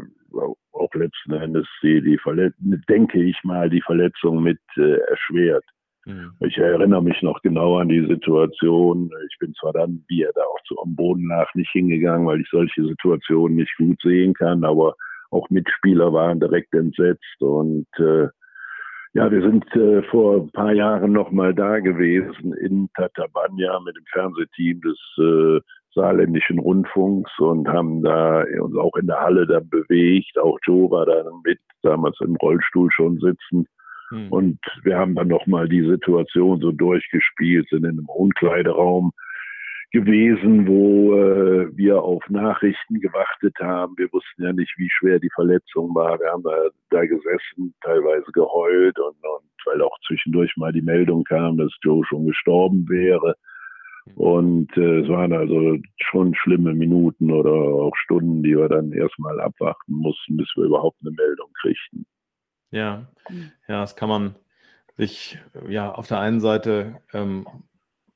auch letzten Endes die, die Verletzung, denke ich mal, die Verletzung mit äh, erschwert. Mhm. Ich erinnere mich noch genau an die Situation. Ich bin zwar dann, wie er da auch zu, am Boden lag, nicht hingegangen, weil ich solche Situationen nicht gut sehen kann, aber auch Mitspieler waren direkt entsetzt und äh, ja, wir sind äh, vor ein paar Jahren noch mal da gewesen in Tatabanya mit dem Fernsehteam des äh, saarländischen Rundfunks und haben da uns auch in der Halle dann bewegt. Auch Joe war da mit, damals im Rollstuhl schon sitzend. Hm. Und wir haben dann nochmal die Situation so durchgespielt, sind in einem Umkleideraum gewesen, wo äh, wir auf Nachrichten gewartet haben. Wir wussten ja nicht, wie schwer die Verletzung war. Wir haben da, da gesessen, teilweise geheult und, und weil auch zwischendurch mal die Meldung kam, dass Joe schon gestorben wäre. Und äh, es waren also schon schlimme Minuten oder auch Stunden, die wir dann erstmal abwarten mussten, bis wir überhaupt eine Meldung kriegten. Ja, mhm. ja, das kann man sich ja auf der einen Seite ähm,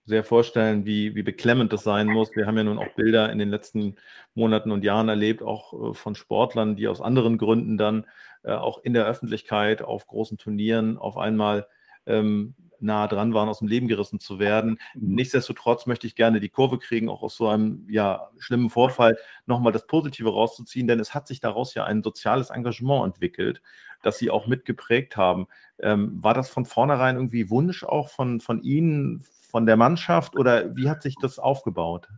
sehr vorstellen, wie, wie beklemmend das sein muss. Wir haben ja nun auch Bilder in den letzten Monaten und Jahren erlebt, auch äh, von Sportlern, die aus anderen Gründen dann äh, auch in der Öffentlichkeit auf großen Turnieren auf einmal ähm, nah dran waren, aus dem Leben gerissen zu werden. Mhm. Nichtsdestotrotz möchte ich gerne die Kurve kriegen, auch aus so einem ja, schlimmen Vorfall nochmal das Positive rauszuziehen, denn es hat sich daraus ja ein soziales Engagement entwickelt das Sie auch mitgeprägt haben. Ähm, war das von vornherein irgendwie Wunsch auch von, von Ihnen, von der Mannschaft oder wie hat sich das aufgebaut?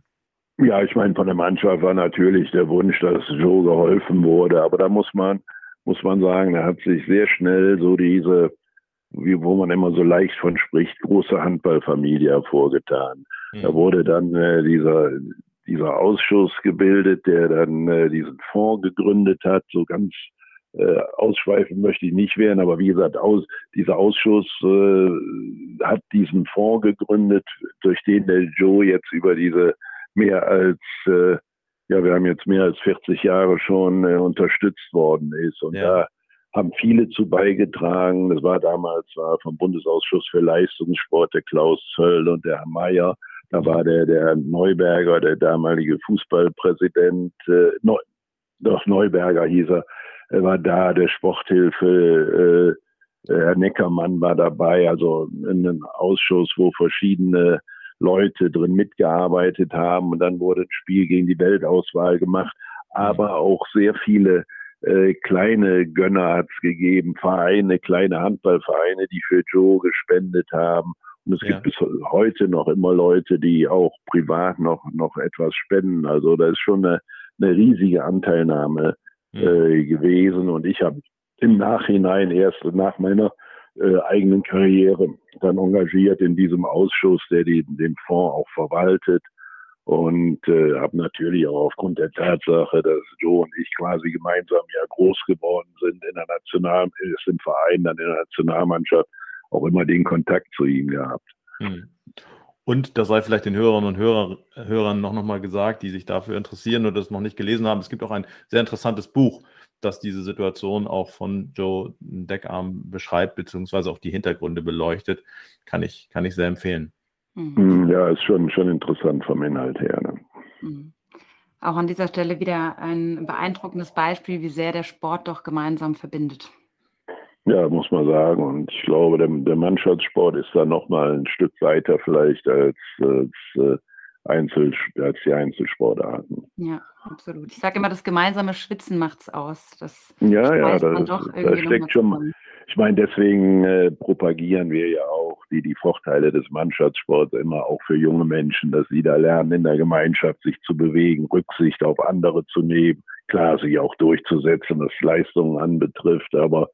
Ja, ich meine, von der Mannschaft war natürlich der Wunsch, dass Joe geholfen wurde, aber da muss man, muss man sagen, da hat sich sehr schnell so diese, wie, wo man immer so leicht von spricht, große Handballfamilie hervorgetan. Mhm. Da wurde dann äh, dieser, dieser Ausschuss gebildet, der dann äh, diesen Fonds gegründet hat, so ganz äh, ausschweifen möchte ich nicht werden, aber wie gesagt, aus, dieser Ausschuss äh, hat diesen Fonds gegründet, durch den der Joe jetzt über diese mehr als, äh, ja, wir haben jetzt mehr als 40 Jahre schon äh, unterstützt worden ist. Und ja. da haben viele zu beigetragen. Das war damals war vom Bundesausschuss für Leistungssport der Klaus Zöll und der Herr Mayer. Da war der, der Neuberger, der damalige Fußballpräsident, äh, Neu, doch Neuberger hieß er, war da, der Sporthilfe, äh, Herr Neckermann war dabei, also in einem Ausschuss, wo verschiedene Leute drin mitgearbeitet haben und dann wurde ein Spiel gegen die Weltauswahl gemacht, aber auch sehr viele äh, kleine Gönner hat es gegeben, Vereine, kleine Handballvereine, die für Joe gespendet haben. Und es ja. gibt bis heute noch immer Leute, die auch privat noch, noch etwas spenden. Also da ist schon eine, eine riesige Anteilnahme Mhm. äh, gewesen. Und ich habe im Nachhinein erst nach meiner äh, eigenen Karriere dann engagiert in diesem Ausschuss, der die, den Fonds auch verwaltet. Und äh, habe natürlich auch aufgrund der Tatsache, dass Joe und ich quasi gemeinsam ja groß geworden sind in der National, ist im Verein, dann in der Nationalmannschaft, auch immer den Kontakt zu ihm gehabt. Mhm. Und das sei vielleicht den Hörerinnen und Hörer, Hörern noch, noch mal gesagt, die sich dafür interessieren oder das noch nicht gelesen haben. Es gibt auch ein sehr interessantes Buch, das diese Situation auch von Joe Deckarm beschreibt, beziehungsweise auch die Hintergründe beleuchtet. Kann ich, kann ich sehr empfehlen. Mhm. Ja, ist schon, schon interessant vom Inhalt her. Ne? Mhm. Auch an dieser Stelle wieder ein beeindruckendes Beispiel, wie sehr der Sport doch gemeinsam verbindet. Ja, muss man sagen. Und ich glaube, der, der Mannschaftssport ist da nochmal ein Stück weiter vielleicht als, als, äh, Einzel, als die Einzelsportarten. Ja, absolut. Ich sage immer, das gemeinsame Schwitzen macht es aus. Das ja, ja, das, das steckt schon. Ich meine, deswegen äh, propagieren wir ja auch die, die Vorteile des Mannschaftssports immer auch für junge Menschen, dass sie da lernen, in der Gemeinschaft sich zu bewegen, Rücksicht auf andere zu nehmen, klar, sich auch durchzusetzen, was Leistungen anbetrifft, aber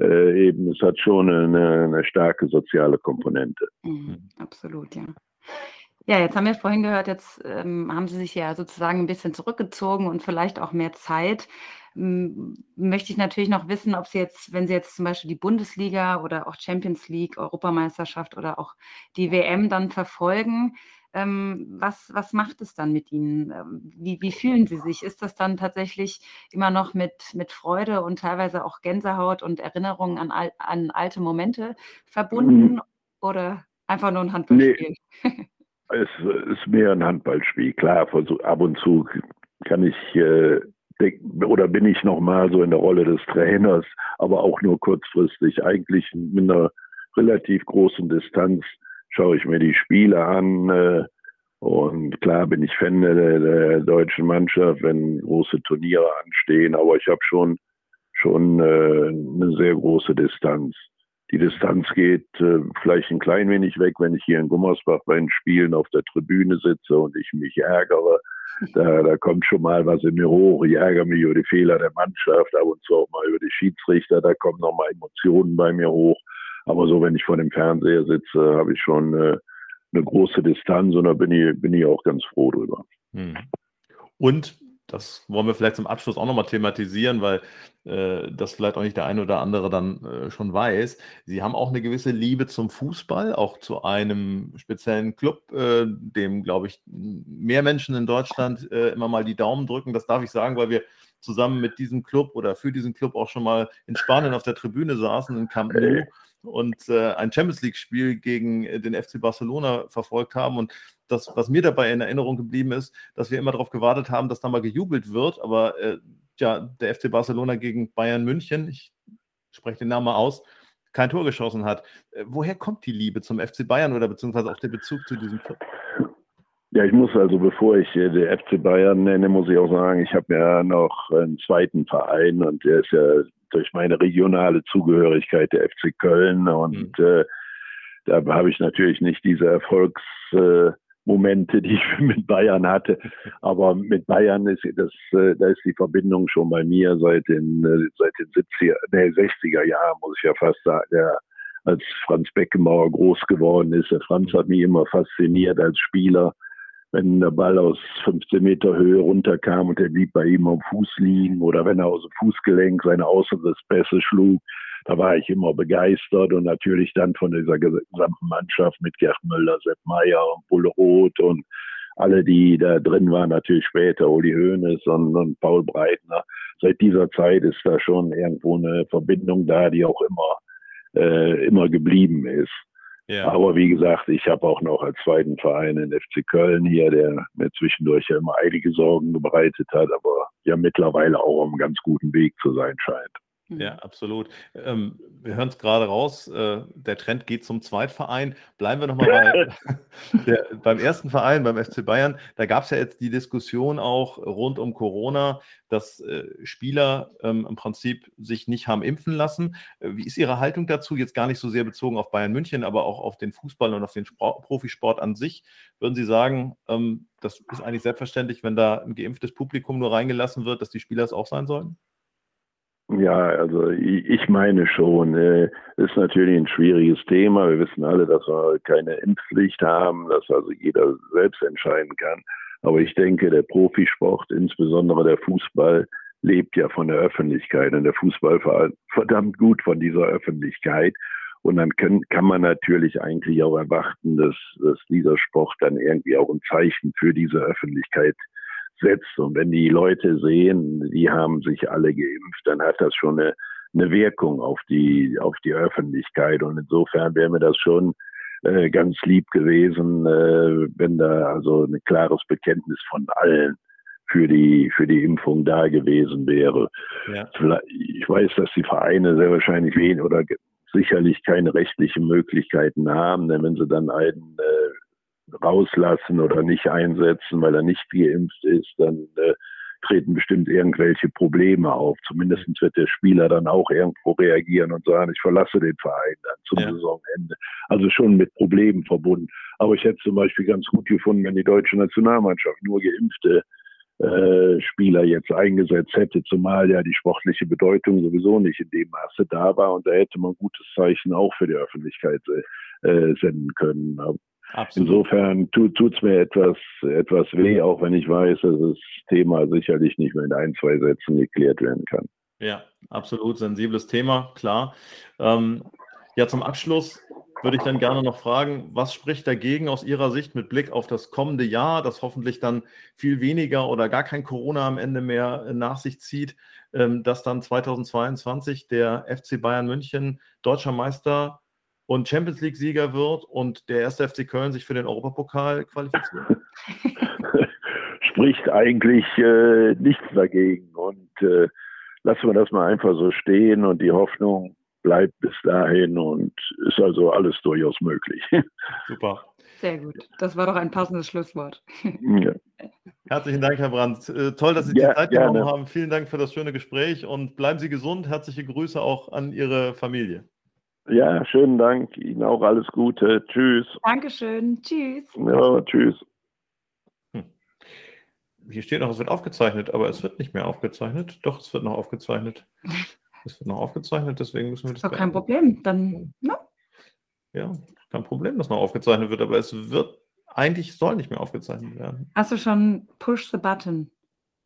äh, eben, es hat schon eine, eine starke soziale Komponente. Mhm, absolut, ja. Ja, jetzt haben wir vorhin gehört, jetzt ähm, haben Sie sich ja sozusagen ein bisschen zurückgezogen und vielleicht auch mehr Zeit. M möchte ich natürlich noch wissen, ob Sie jetzt, wenn Sie jetzt zum Beispiel die Bundesliga oder auch Champions League, Europameisterschaft oder auch die WM dann verfolgen, ähm, was, was macht es dann mit Ihnen? Ähm, wie, wie fühlen Sie sich? Ist das dann tatsächlich immer noch mit, mit Freude und teilweise auch Gänsehaut und Erinnerungen an, an alte Momente verbunden mhm. oder einfach nur ein Handballspiel? Nee. Es ist mehr ein Handballspiel. Klar, ab und zu kann ich äh, oder bin ich nochmal so in der Rolle des Trainers, aber auch nur kurzfristig. Eigentlich mit einer relativ großen Distanz schaue ich mir die Spiele an. Äh, und klar bin ich Fan der, der, deutschen Mannschaft, wenn große Turniere anstehen, aber ich habe schon schon äh, eine sehr große Distanz die Distanz geht äh, vielleicht ein klein wenig weg, wenn ich hier in Gummersbach bei den Spielen auf der Tribüne sitze und ich mich ärgere. Da, da kommt schon mal was in mir hoch. Ich ärgere mich über die Fehler der Mannschaft, ab und zu auch mal über die Schiedsrichter. Da kommen nochmal Emotionen bei mir hoch. Aber so, wenn ich vor dem Fernseher sitze, habe ich schon äh, eine große Distanz und da bin ich, bin ich auch ganz froh drüber. Hm. Und das wollen wir vielleicht zum Abschluss auch nochmal thematisieren, weil äh, das vielleicht auch nicht der eine oder andere dann äh, schon weiß. Sie haben auch eine gewisse Liebe zum Fußball, auch zu einem speziellen Club, äh, dem, glaube ich, mehr Menschen in Deutschland äh, immer mal die Daumen drücken. Das darf ich sagen, weil wir zusammen mit diesem Club oder für diesen Club auch schon mal in Spanien auf der Tribüne saßen, in Camp Nou und äh, ein Champions League-Spiel gegen äh, den FC Barcelona verfolgt haben. Und das, was mir dabei in Erinnerung geblieben ist, dass wir immer darauf gewartet haben, dass da mal gejubelt wird. Aber äh, ja, der FC Barcelona gegen Bayern München, ich spreche den Namen mal aus, kein Tor geschossen hat. Äh, woher kommt die Liebe zum FC Bayern oder beziehungsweise auch der Bezug zu diesem Club? Ja, ich muss also, bevor ich äh, den FC Bayern nenne, muss ich auch sagen, ich habe ja noch einen zweiten Verein und der ist ja durch meine regionale Zugehörigkeit der FC Köln und mhm. äh, da habe ich natürlich nicht diese Erfolgsmomente, äh, die ich mit Bayern hatte. Aber mit Bayern ist das, äh, da ist die Verbindung schon bei mir seit den, äh, seit den 70er, nee, 60er Jahren, muss ich ja fast sagen. Der, als Franz Beckenbauer groß geworden ist. Der Franz hat mich immer fasziniert als Spieler wenn der Ball aus 15 Meter Höhe runterkam und er blieb bei ihm am Fuß liegen oder wenn er aus dem Fußgelenk seine Außenrisspässe schlug, da war ich immer begeistert und natürlich dann von dieser gesamten Mannschaft mit Gerd Müller, Sepp Meyer und Bulle Roth und alle, die da drin waren, natürlich später, Uli Hoeneß und, und Paul Breitner. Seit dieser Zeit ist da schon irgendwo eine Verbindung da, die auch immer, äh, immer geblieben ist. Aber wie gesagt, ich habe auch noch als zweiten Verein den FC Köln hier, der mir zwischendurch ja immer einige Sorgen bereitet hat, aber ja mittlerweile auch auf einem ganz guten Weg zu sein scheint. Ja, mhm. absolut. Ähm, wir hören es gerade raus, äh, der Trend geht zum Zweitverein. Bleiben wir nochmal bei, beim ersten Verein, beim FC Bayern. Da gab es ja jetzt die Diskussion auch rund um Corona, dass äh, Spieler ähm, im Prinzip sich nicht haben impfen lassen. Äh, wie ist Ihre Haltung dazu? Jetzt gar nicht so sehr bezogen auf Bayern München, aber auch auf den Fußball und auf den Sport, Profisport an sich. Würden Sie sagen, ähm, das ist eigentlich selbstverständlich, wenn da ein geimpftes Publikum nur reingelassen wird, dass die Spieler es auch sein sollen? Ja, also ich meine schon. Äh, ist natürlich ein schwieriges Thema. Wir wissen alle, dass wir keine Impfpflicht haben, dass also jeder selbst entscheiden kann. Aber ich denke, der Profisport, insbesondere der Fußball, lebt ja von der Öffentlichkeit und der Fußball verdammt gut von dieser Öffentlichkeit. Und dann können, kann man natürlich eigentlich auch erwarten, dass, dass dieser Sport dann irgendwie auch ein Zeichen für diese Öffentlichkeit setzt. Und wenn die Leute sehen, die haben sich alle geimpft, dann hat das schon eine, eine Wirkung auf die, auf die Öffentlichkeit. Und insofern wäre mir das schon äh, ganz lieb gewesen, äh, wenn da also ein klares Bekenntnis von allen für die, für die Impfung da gewesen wäre. Ja. Ich weiß, dass die Vereine sehr wahrscheinlich wen oder sicherlich keine rechtlichen Möglichkeiten haben, denn wenn sie dann einen äh, rauslassen oder nicht einsetzen, weil er nicht geimpft ist, dann äh, treten bestimmt irgendwelche Probleme auf. Zumindest wird der Spieler dann auch irgendwo reagieren und sagen, ich verlasse den Verein dann zum ja. Saisonende. Also schon mit Problemen verbunden. Aber ich hätte zum Beispiel ganz gut gefunden, wenn die deutsche Nationalmannschaft nur geimpfte äh, Spieler jetzt eingesetzt hätte, zumal ja die sportliche Bedeutung sowieso nicht in dem Maße da war und da hätte man ein gutes Zeichen auch für die Öffentlichkeit äh, senden können. Absolut. Insofern tut es mir etwas, etwas weh, auch wenn ich weiß, dass das Thema sicherlich nicht mehr in ein, zwei Sätzen geklärt werden kann. Ja, absolut sensibles Thema, klar. Ähm, ja, zum Abschluss würde ich dann gerne noch fragen, was spricht dagegen aus Ihrer Sicht mit Blick auf das kommende Jahr, das hoffentlich dann viel weniger oder gar kein Corona am Ende mehr nach sich zieht, ähm, dass dann 2022 der FC Bayern München deutscher Meister und Champions League-Sieger wird und der erste FC Köln sich für den Europapokal qualifiziert? Spricht eigentlich äh, nichts dagegen. Und äh, lassen wir das mal einfach so stehen und die Hoffnung bleibt bis dahin und ist also alles durchaus möglich. Super. Sehr gut. Das war doch ein passendes Schlusswort. Ja. Herzlichen Dank, Herr Brandt. Äh, toll, dass Sie ja, die Zeit gerne. genommen haben. Vielen Dank für das schöne Gespräch und bleiben Sie gesund. Herzliche Grüße auch an Ihre Familie. Ja, schönen Dank. Ihnen auch alles Gute. Tschüss. Dankeschön. Tschüss. Ja, tschüss. Hm. Hier steht noch, es wird aufgezeichnet, aber es wird nicht mehr aufgezeichnet. Doch, es wird noch aufgezeichnet. Es wird noch aufgezeichnet, deswegen müssen wir das. Ist doch kein Problem. Dann, ne? Ja, kein Problem, dass noch aufgezeichnet wird, aber es wird eigentlich soll nicht mehr aufgezeichnet werden. Hast du schon Push the Button?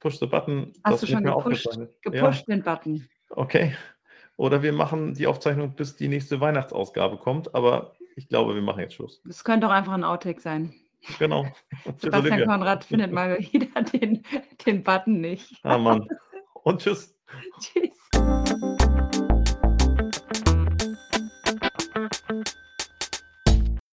Push the Button. Hast du schon gepusht, gepusht ja. den Button? Okay. Oder wir machen die Aufzeichnung, bis die nächste Weihnachtsausgabe kommt. Aber ich glaube, wir machen jetzt Schluss. Das könnte auch einfach ein Outtake sein. Genau. Sebastian Konrad findet mal wieder den, den Button nicht. Ah, Mann. Und tschüss. tschüss.